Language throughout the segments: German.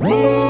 네.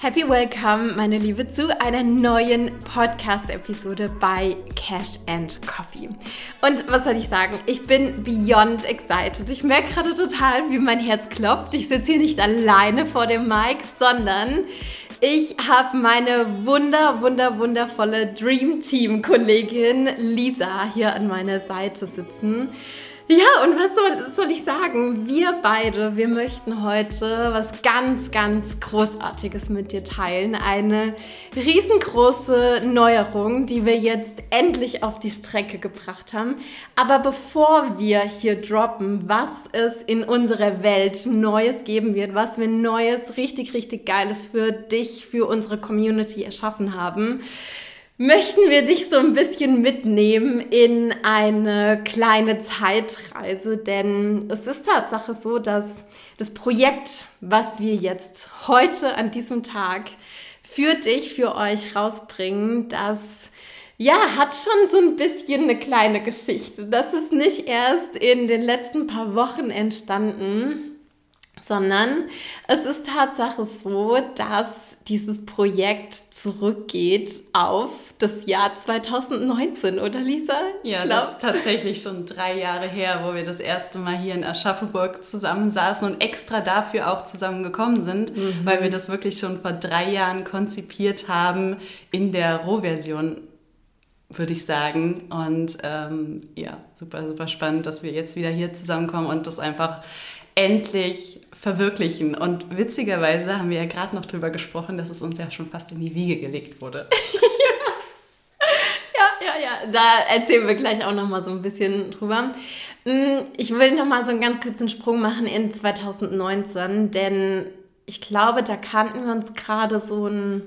Happy Welcome, meine Liebe, zu einer neuen Podcast-Episode bei Cash and Coffee. Und was soll ich sagen? Ich bin beyond excited. Ich merke gerade total, wie mein Herz klopft. Ich sitze hier nicht alleine vor dem Mic, sondern ich habe meine wunder, wunder, wundervolle Dream Team-Kollegin Lisa hier an meiner Seite sitzen. Ja, und was soll, soll, ich sagen? Wir beide, wir möchten heute was ganz, ganz Großartiges mit dir teilen. Eine riesengroße Neuerung, die wir jetzt endlich auf die Strecke gebracht haben. Aber bevor wir hier droppen, was es in unserer Welt Neues geben wird, was wir Neues, richtig, richtig Geiles für dich, für unsere Community erschaffen haben, möchten wir dich so ein bisschen mitnehmen in eine kleine Zeitreise, denn es ist Tatsache so, dass das Projekt, was wir jetzt heute an diesem Tag für dich, für euch rausbringen, das ja, hat schon so ein bisschen eine kleine Geschichte. Das ist nicht erst in den letzten paar Wochen entstanden, sondern es ist Tatsache so, dass dieses Projekt zurückgeht auf das Jahr 2019, oder Lisa? Ich ja, glaub. das ist tatsächlich schon drei Jahre her, wo wir das erste Mal hier in Aschaffenburg zusammensaßen und extra dafür auch zusammengekommen sind, mhm. weil wir das wirklich schon vor drei Jahren konzipiert haben in der Rohversion würde ich sagen. Und ähm, ja, super, super spannend, dass wir jetzt wieder hier zusammenkommen und das einfach endlich verwirklichen. Und witzigerweise haben wir ja gerade noch drüber gesprochen, dass es uns ja schon fast in die Wiege gelegt wurde. ja, ja, ja. Da erzählen wir gleich auch noch mal so ein bisschen drüber. Mm, ich will noch mal so einen ganz kurzen Sprung machen in 2019, denn ich glaube, da kannten wir uns gerade so ein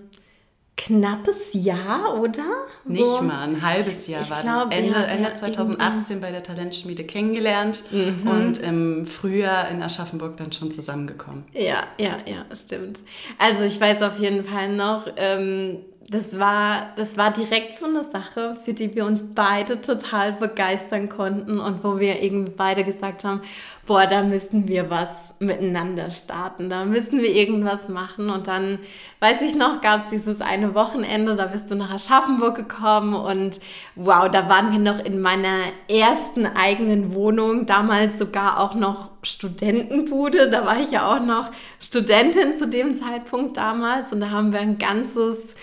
knappes Jahr, oder? Nicht so, mal, ein halbes Jahr war glaub, das. Ende, ja, Ende ja, 2018 irgendwie. bei der Talentschmiede kennengelernt mhm. und im Frühjahr in Aschaffenburg dann schon zusammengekommen. Ja, ja, ja, stimmt. Also ich weiß auf jeden Fall noch, ähm, das war, das war direkt so eine Sache, für die wir uns beide total begeistern konnten und wo wir irgendwie beide gesagt haben, boah, da müssen wir was miteinander starten, da müssen wir irgendwas machen. Und dann, weiß ich noch, gab es dieses eine Wochenende, da bist du nach Aschaffenburg gekommen und wow, da waren wir noch in meiner ersten eigenen Wohnung, damals sogar auch noch Studentenbude, da war ich ja auch noch Studentin zu dem Zeitpunkt damals und da haben wir ein ganzes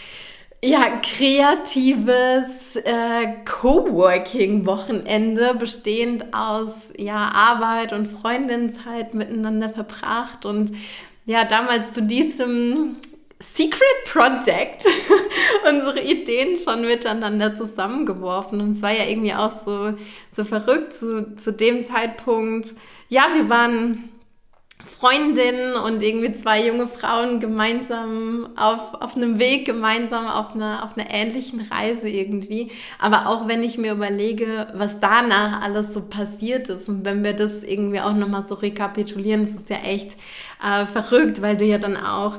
ja, kreatives äh, Coworking-Wochenende bestehend aus ja, Arbeit und Freundinzeit miteinander verbracht und ja, damals zu diesem Secret Project unsere Ideen schon miteinander zusammengeworfen. Und es war ja irgendwie auch so, so verrückt zu, zu dem Zeitpunkt. Ja, wir waren Freundinnen und irgendwie zwei junge Frauen gemeinsam auf, auf einem Weg, gemeinsam auf einer, auf einer ähnlichen Reise irgendwie. Aber auch wenn ich mir überlege, was danach alles so passiert ist und wenn wir das irgendwie auch nochmal so rekapitulieren, das ist ja echt äh, verrückt, weil du ja dann auch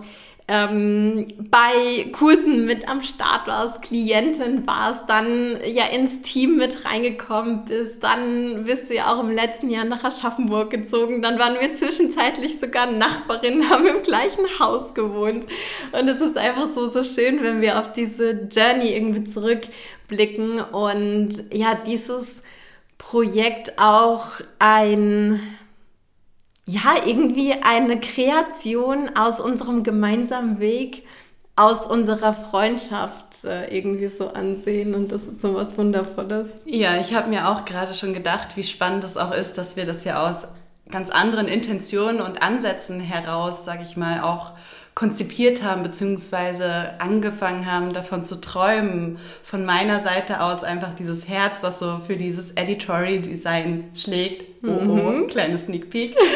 ähm, bei Kursen mit am Start warst, Klientin warst, dann ja ins Team mit reingekommen bist, dann bist du ja auch im letzten Jahr nach Aschaffenburg gezogen, dann waren wir zwischenzeitlich sogar Nachbarinnen, haben im gleichen Haus gewohnt. Und es ist einfach so, so schön, wenn wir auf diese Journey irgendwie zurückblicken und ja, dieses Projekt auch ein ja, irgendwie eine Kreation aus unserem gemeinsamen Weg, aus unserer Freundschaft äh, irgendwie so ansehen und das ist so was Wundervolles. Ja, ich habe mir auch gerade schon gedacht, wie spannend es auch ist, dass wir das ja aus ganz anderen Intentionen und Ansätzen heraus, sage ich mal, auch konzipiert haben, beziehungsweise angefangen haben, davon zu träumen. Von meiner Seite aus einfach dieses Herz, was so für dieses Editorial Design schlägt. Oh, oh, mhm. kleines Sneak Peek.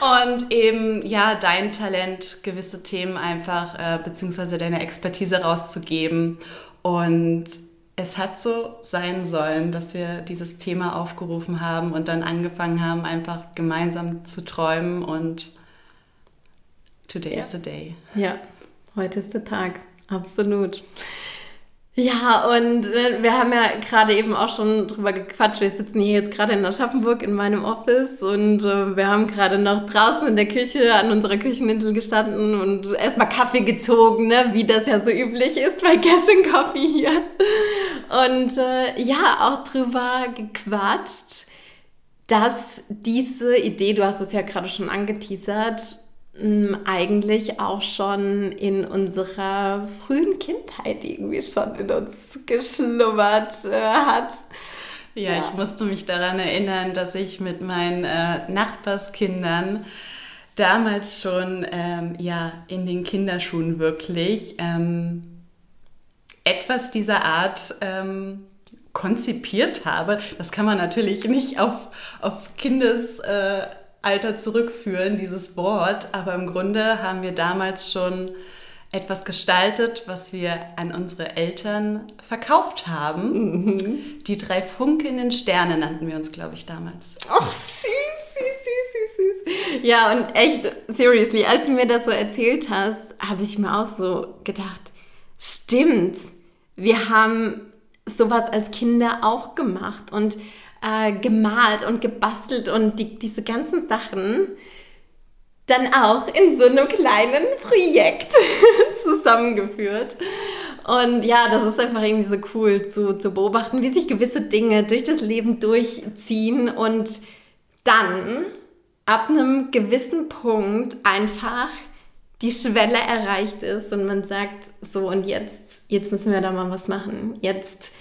und eben ja dein Talent, gewisse Themen einfach äh, beziehungsweise deine Expertise rauszugeben und es hat so sein sollen, dass wir dieses Thema aufgerufen haben und dann angefangen haben, einfach gemeinsam zu träumen und today ja. is the day. Ja, heute ist der Tag, absolut. Ja, und äh, wir haben ja gerade eben auch schon drüber gequatscht. Wir sitzen hier jetzt gerade in Aschaffenburg in meinem Office und äh, wir haben gerade noch draußen in der Küche an unserer Kücheninsel gestanden und erstmal Kaffee gezogen, ne? wie das ja so üblich ist bei Cash Coffee hier. Und äh, ja, auch drüber gequatscht, dass diese Idee, du hast es ja gerade schon angeteasert, eigentlich auch schon in unserer frühen Kindheit irgendwie schon in uns geschlummert äh, hat. Ja, ja, ich musste mich daran erinnern, dass ich mit meinen äh, Nachbarskindern damals schon ähm, ja, in den Kinderschuhen wirklich ähm, etwas dieser Art ähm, konzipiert habe. Das kann man natürlich nicht auf, auf Kindes... Äh, Alter zurückführen, dieses Wort. Aber im Grunde haben wir damals schon etwas gestaltet, was wir an unsere Eltern verkauft haben. Mhm. Die drei funkelnden Sterne nannten wir uns, glaube ich, damals. Ach, süß, süß, süß, süß, süß. Ja, und echt, seriously, als du mir das so erzählt hast, habe ich mir auch so gedacht, stimmt, wir haben sowas als Kinder auch gemacht. Und äh, gemalt und gebastelt und die, diese ganzen Sachen dann auch in so einem kleinen Projekt zusammengeführt. Und ja, das ist einfach irgendwie so cool zu, zu beobachten, wie sich gewisse Dinge durch das Leben durchziehen und dann ab einem gewissen Punkt einfach die Schwelle erreicht ist und man sagt, so und jetzt, jetzt müssen wir da mal was machen. Jetzt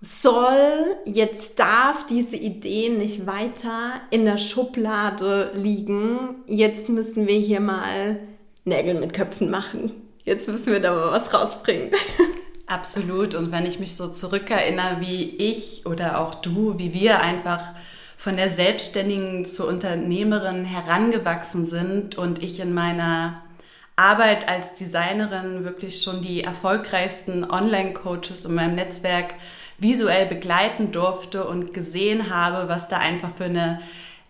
soll, jetzt darf diese Idee nicht weiter in der Schublade liegen. Jetzt müssen wir hier mal Nägel mit Köpfen machen. Jetzt müssen wir da mal was rausbringen. Absolut. Und wenn ich mich so zurückerinnere, wie ich oder auch du, wie wir einfach von der Selbstständigen zur Unternehmerin herangewachsen sind und ich in meiner Arbeit als Designerin wirklich schon die erfolgreichsten Online-Coaches in meinem Netzwerk visuell begleiten durfte und gesehen habe, was da einfach für eine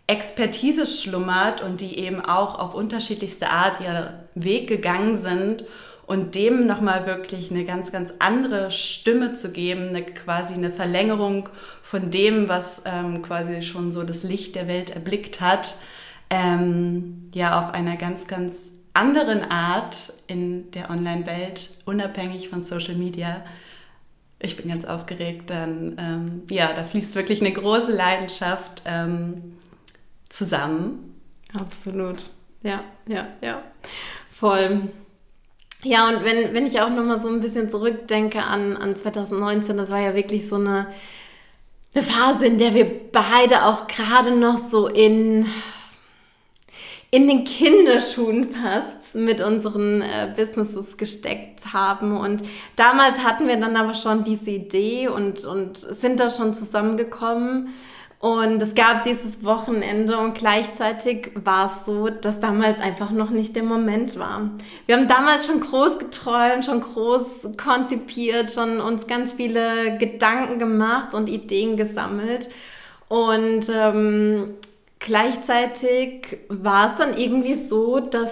Expertise schlummert und die eben auch auf unterschiedlichste Art ihren Weg gegangen sind und dem nochmal wirklich eine ganz, ganz andere Stimme zu geben, eine, quasi eine Verlängerung von dem, was ähm, quasi schon so das Licht der Welt erblickt hat, ähm, ja, auf einer ganz, ganz anderen Art in der Online-Welt, unabhängig von Social Media, ich bin ganz aufgeregt, dann ähm, ja, da fließt wirklich eine große Leidenschaft ähm, zusammen. Absolut. Ja, ja, ja. Voll. Ja, und wenn, wenn ich auch nochmal so ein bisschen zurückdenke an, an 2019, das war ja wirklich so eine, eine Phase, in der wir beide auch gerade noch so in, in den Kinderschuhen fast mit unseren äh, Businesses gesteckt haben. Und damals hatten wir dann aber schon diese Idee und, und sind da schon zusammengekommen. Und es gab dieses Wochenende und gleichzeitig war es so, dass damals einfach noch nicht der Moment war. Wir haben damals schon groß geträumt, schon groß konzipiert, schon uns ganz viele Gedanken gemacht und Ideen gesammelt. Und ähm, gleichzeitig war es dann irgendwie so, dass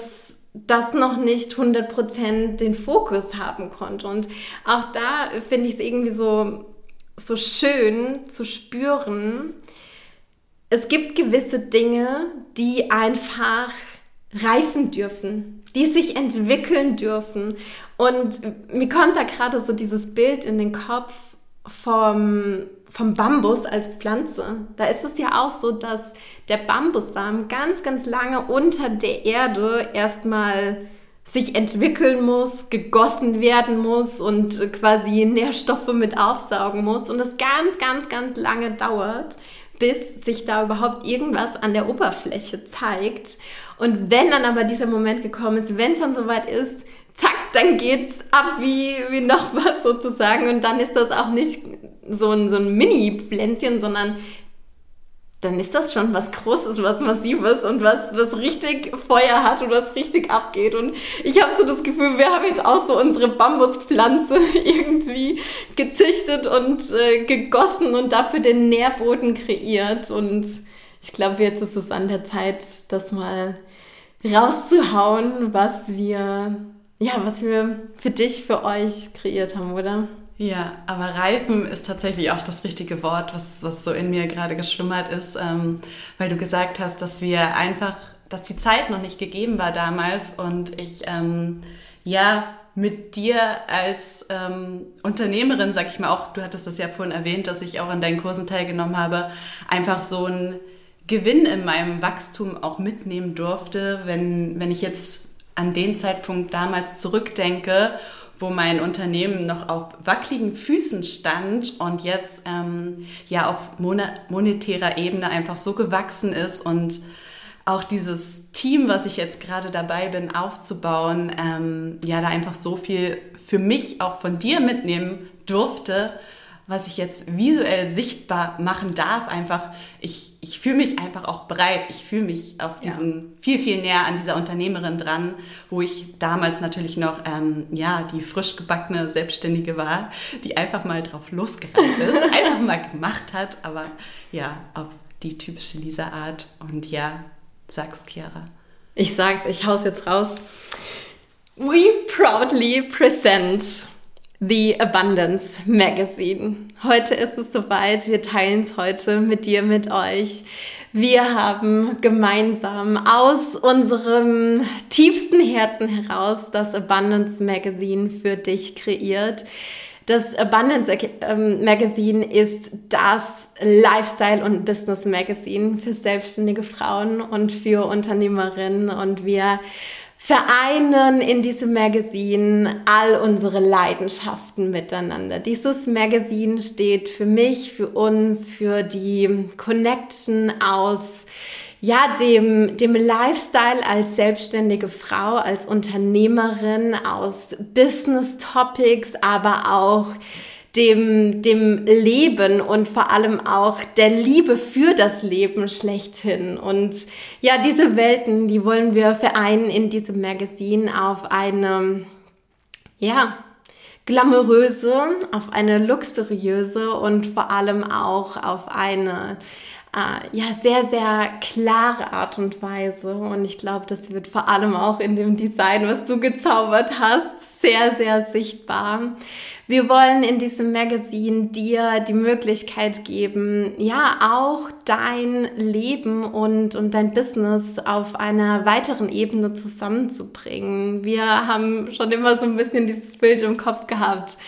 das noch nicht 100% den Fokus haben konnte. Und auch da finde ich es irgendwie so, so schön zu spüren, es gibt gewisse Dinge, die einfach reifen dürfen, die sich entwickeln dürfen. Und mir kommt da gerade so dieses Bild in den Kopf vom vom Bambus als Pflanze. Da ist es ja auch so, dass der Bambussamen ganz, ganz lange unter der Erde erstmal sich entwickeln muss, gegossen werden muss und quasi Nährstoffe mit aufsaugen muss und es ganz, ganz, ganz lange dauert, bis sich da überhaupt irgendwas an der Oberfläche zeigt. Und wenn dann aber dieser Moment gekommen ist, wenn es dann soweit ist, zack, dann geht's ab wie, wie noch was sozusagen. Und dann ist das auch nicht so ein, so ein Mini-Pflänzchen, sondern dann ist das schon was Großes, was Massives und was, was richtig Feuer hat und was richtig abgeht. Und ich habe so das Gefühl, wir haben jetzt auch so unsere Bambuspflanze irgendwie gezüchtet und äh, gegossen und dafür den Nährboden kreiert. Und ich glaube, jetzt ist es an der Zeit, das mal rauszuhauen, was wir, ja, was wir für dich, für euch kreiert haben, oder? Ja, aber reifen ist tatsächlich auch das richtige Wort, was, was so in mir gerade geschlummert ist, ähm, weil du gesagt hast, dass wir einfach, dass die Zeit noch nicht gegeben war damals und ich, ähm, ja, mit dir als ähm, Unternehmerin, sag ich mal auch, du hattest das ja vorhin erwähnt, dass ich auch an deinen Kursen teilgenommen habe, einfach so ein Gewinn in meinem Wachstum auch mitnehmen durfte, wenn, wenn ich jetzt an den Zeitpunkt damals zurückdenke wo mein Unternehmen noch auf wackeligen Füßen stand und jetzt ähm, ja auf monetärer Ebene einfach so gewachsen ist und auch dieses Team, was ich jetzt gerade dabei bin aufzubauen, ähm, ja da einfach so viel für mich auch von dir mitnehmen durfte, was ich jetzt visuell sichtbar machen darf, einfach, ich, ich fühle mich einfach auch bereit. Ich fühle mich auf diesen ja. viel, viel näher an dieser Unternehmerin dran, wo ich damals natürlich noch, ähm, ja, die frisch gebackene Selbstständige war, die einfach mal drauf losgerannt ist, einfach mal gemacht hat, aber ja, auf die typische Lisa-Art. Und ja, sag's, Chiara. Ich sag's, ich hau's jetzt raus. We proudly present The Abundance Magazine. Heute ist es soweit. Wir teilen es heute mit dir, mit euch. Wir haben gemeinsam aus unserem tiefsten Herzen heraus das Abundance Magazine für dich kreiert. Das Abundance ähm, Magazine ist das Lifestyle- und Business Magazine für selbstständige Frauen und für Unternehmerinnen. Und wir vereinen in diesem Magazin all unsere Leidenschaften miteinander. Dieses Magazin steht für mich, für uns, für die Connection aus ja, dem, dem Lifestyle als selbstständige Frau, als Unternehmerin, aus Business Topics, aber auch dem, dem Leben und vor allem auch der Liebe für das Leben schlechthin. Und ja, diese Welten, die wollen wir vereinen in diesem Magazin auf eine, ja, glamouröse, auf eine luxuriöse und vor allem auch auf eine äh, ja, sehr, sehr klare Art und Weise. Und ich glaube, das wird vor allem auch in dem Design, was du gezaubert hast, sehr, sehr sichtbar. Wir wollen in diesem Magazin dir die Möglichkeit geben, ja, auch dein Leben und, und dein Business auf einer weiteren Ebene zusammenzubringen. Wir haben schon immer so ein bisschen dieses Bild im Kopf gehabt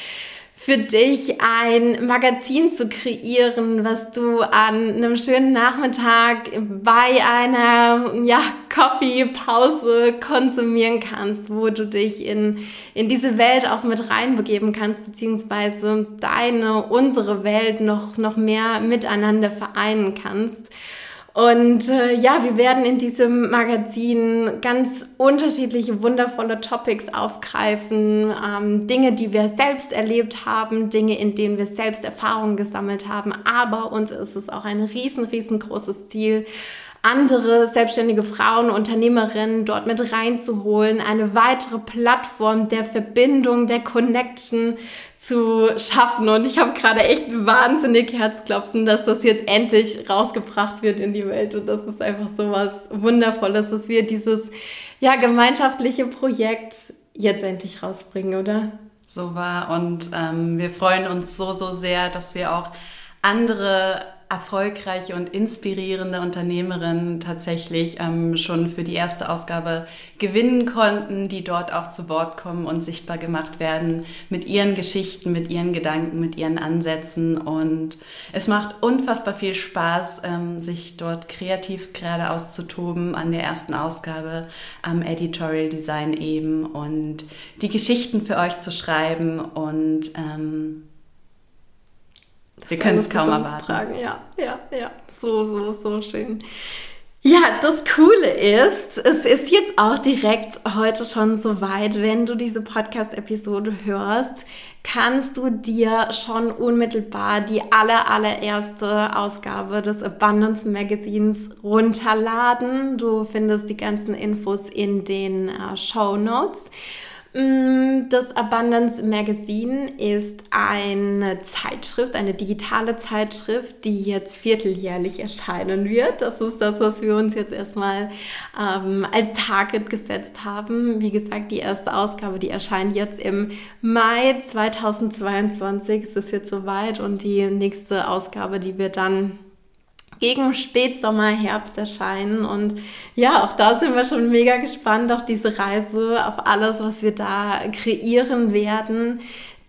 für dich ein Magazin zu kreieren, was du an einem schönen Nachmittag bei einer ja, Coffee-Pause konsumieren kannst, wo du dich in, in diese Welt auch mit reinbegeben kannst, beziehungsweise deine, unsere Welt noch, noch mehr miteinander vereinen kannst. Und äh, ja, wir werden in diesem Magazin ganz unterschiedliche, wundervolle Topics aufgreifen. Ähm, Dinge, die wir selbst erlebt haben, Dinge, in denen wir selbst Erfahrungen gesammelt haben. Aber uns ist es auch ein riesen, riesengroßes Ziel, andere selbstständige Frauen, Unternehmerinnen dort mit reinzuholen, eine weitere Plattform der Verbindung, der Connection zu schaffen. Und ich habe gerade echt wahnsinnig Herzklopfen, dass das jetzt endlich rausgebracht wird in die Welt. Und das ist einfach so was Wundervolles, dass wir dieses ja, gemeinschaftliche Projekt jetzt endlich rausbringen, oder? So war. Und ähm, wir freuen uns so, so sehr, dass wir auch andere erfolgreiche und inspirierende Unternehmerinnen tatsächlich ähm, schon für die erste Ausgabe gewinnen konnten, die dort auch zu Wort kommen und sichtbar gemacht werden mit ihren Geschichten, mit ihren Gedanken, mit ihren Ansätzen. Und es macht unfassbar viel Spaß, ähm, sich dort kreativ gerade auszutoben an der ersten Ausgabe am Editorial Design eben und die Geschichten für euch zu schreiben und ähm, wir können es kaum erwarten. Tragen. Ja, ja, ja. So, so, so schön. Ja, das Coole ist, es ist jetzt auch direkt heute schon soweit, wenn du diese Podcast-Episode hörst, kannst du dir schon unmittelbar die aller, allererste Ausgabe des Abundance Magazines runterladen. Du findest die ganzen Infos in den äh, Show Notes. Mm, das Abundance Magazine ist eine Zeitschrift, eine digitale Zeitschrift, die jetzt vierteljährlich erscheinen wird. Das ist das, was wir uns jetzt erstmal ähm, als Target gesetzt haben. Wie gesagt, die erste Ausgabe, die erscheint jetzt im Mai 2022. Es ist jetzt soweit und die nächste Ausgabe, die wird dann gegen Spätsommer, Herbst erscheinen. Und ja, auch da sind wir schon mega gespannt auf diese Reise, auf alles, was wir da kreieren werden.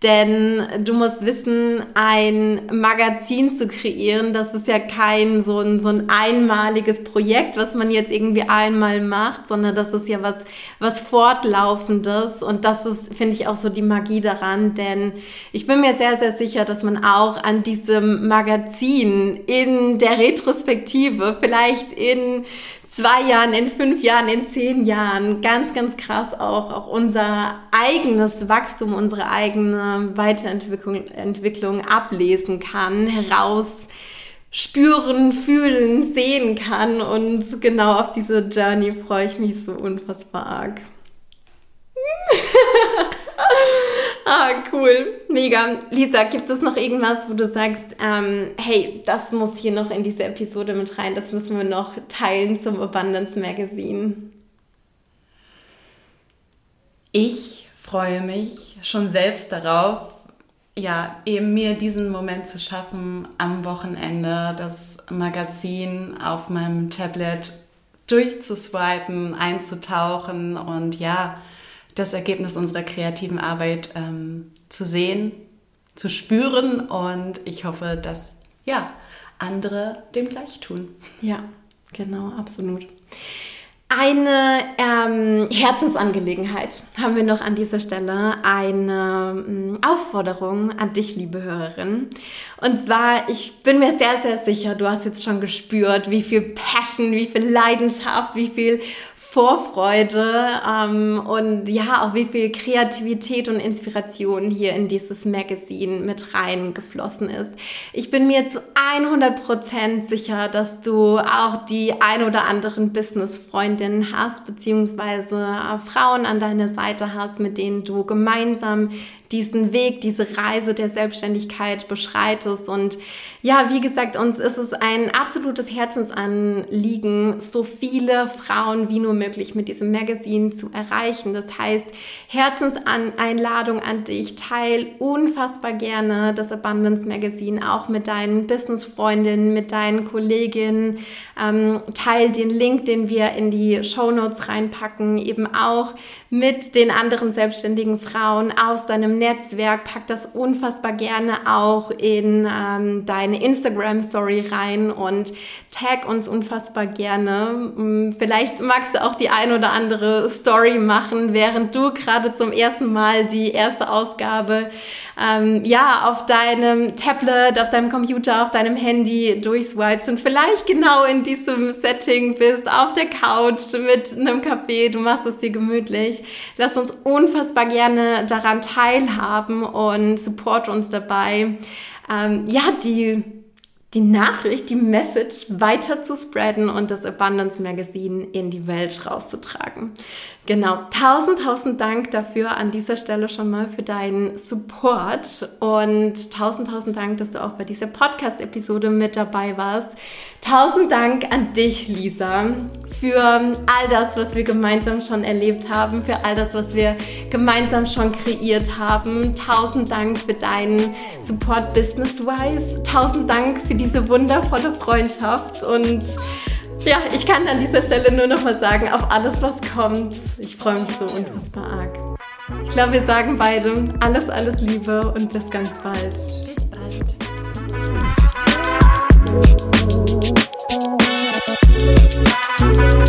Denn du musst wissen, ein Magazin zu kreieren, das ist ja kein so ein, so ein einmaliges Projekt, was man jetzt irgendwie einmal macht, sondern das ist ja was, was Fortlaufendes. Und das ist, finde ich, auch so die Magie daran. Denn ich bin mir sehr, sehr sicher, dass man auch an diesem Magazin in der Retrospektive, vielleicht in zwei Jahren, in fünf Jahren, in zehn Jahren ganz, ganz krass auch, auch unser eigenes Wachstum, unsere eigene Weiterentwicklung Entwicklung ablesen kann, heraus spüren, fühlen, sehen kann. Und genau auf diese Journey freue ich mich so unfassbar arg. Ah, cool. Mega. Lisa, gibt es noch irgendwas, wo du sagst, ähm, hey, das muss hier noch in diese Episode mit rein, das müssen wir noch teilen zum Abundance Magazine? Ich freue mich schon selbst darauf, ja, eben mir diesen Moment zu schaffen, am Wochenende das Magazin auf meinem Tablet durchzuswipen, einzutauchen und ja, das Ergebnis unserer kreativen Arbeit ähm, zu sehen, zu spüren und ich hoffe, dass ja, andere dem gleich tun. Ja, genau, absolut. Eine ähm, Herzensangelegenheit haben wir noch an dieser Stelle, eine ähm, Aufforderung an dich, liebe Hörerin. Und zwar, ich bin mir sehr, sehr sicher, du hast jetzt schon gespürt, wie viel Passion, wie viel Leidenschaft, wie viel Vorfreude ähm, und ja, auch wie viel Kreativität und Inspiration hier in dieses Magazine mit reingeflossen ist. Ich bin mir zu 100% sicher, dass du auch die ein oder anderen Business-Freundinnen hast, beziehungsweise äh, Frauen an deiner Seite hast, mit denen du gemeinsam diesen Weg, diese Reise der Selbstständigkeit beschreitest. Und ja, wie gesagt, uns ist es ein absolutes Herzensanliegen, so viele Frauen wie nur möglich mit diesem Magazin zu erreichen. Das heißt, Herzenseinladung an dich, teil unfassbar gerne das Abundance Magazine auch mit deinen Business-Freundinnen, mit deinen Kolleginnen. Ähm, teil den Link, den wir in die Show Notes reinpacken, eben auch mit den anderen selbstständigen Frauen aus deinem Netzwerk. Pack das unfassbar gerne auch in ähm, deine Instagram-Story rein und tag uns unfassbar gerne. Mm, vielleicht magst du auch die ein oder andere Story machen, während du gerade zum ersten Mal die erste Ausgabe ähm, ja, auf deinem Tablet, auf deinem Computer, auf deinem Handy durchswipes und vielleicht genau in diesem Setting bist, auf der Couch mit einem Kaffee, du machst es dir gemütlich. Lass uns unfassbar gerne daran teilhaben und support uns dabei. Ähm, ja, die die Nachricht, die Message weiter zu spreaden und das Abundance Magazine in die Welt rauszutragen. Genau, tausend, tausend Dank dafür an dieser Stelle schon mal für deinen Support und tausend, tausend Dank, dass du auch bei dieser Podcast-Episode mit dabei warst. Tausend Dank an dich, Lisa, für all das, was wir gemeinsam schon erlebt haben, für all das, was wir gemeinsam schon kreiert haben. Tausend Dank für deinen Support business-wise. Tausend Dank für diese wundervolle Freundschaft und ja, ich kann an dieser Stelle nur noch mal sagen, auf alles, was kommt. Ich freue mich so unfassbar arg. Ich glaube, wir sagen beide alles, alles Liebe und bis ganz bald. Bis bald. Thank